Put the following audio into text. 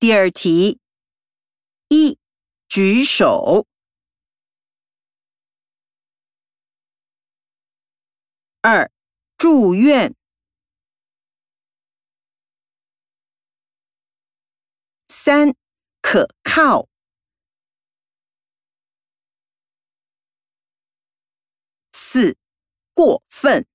第二题，一举手。二、住院。三、可靠。四、过分。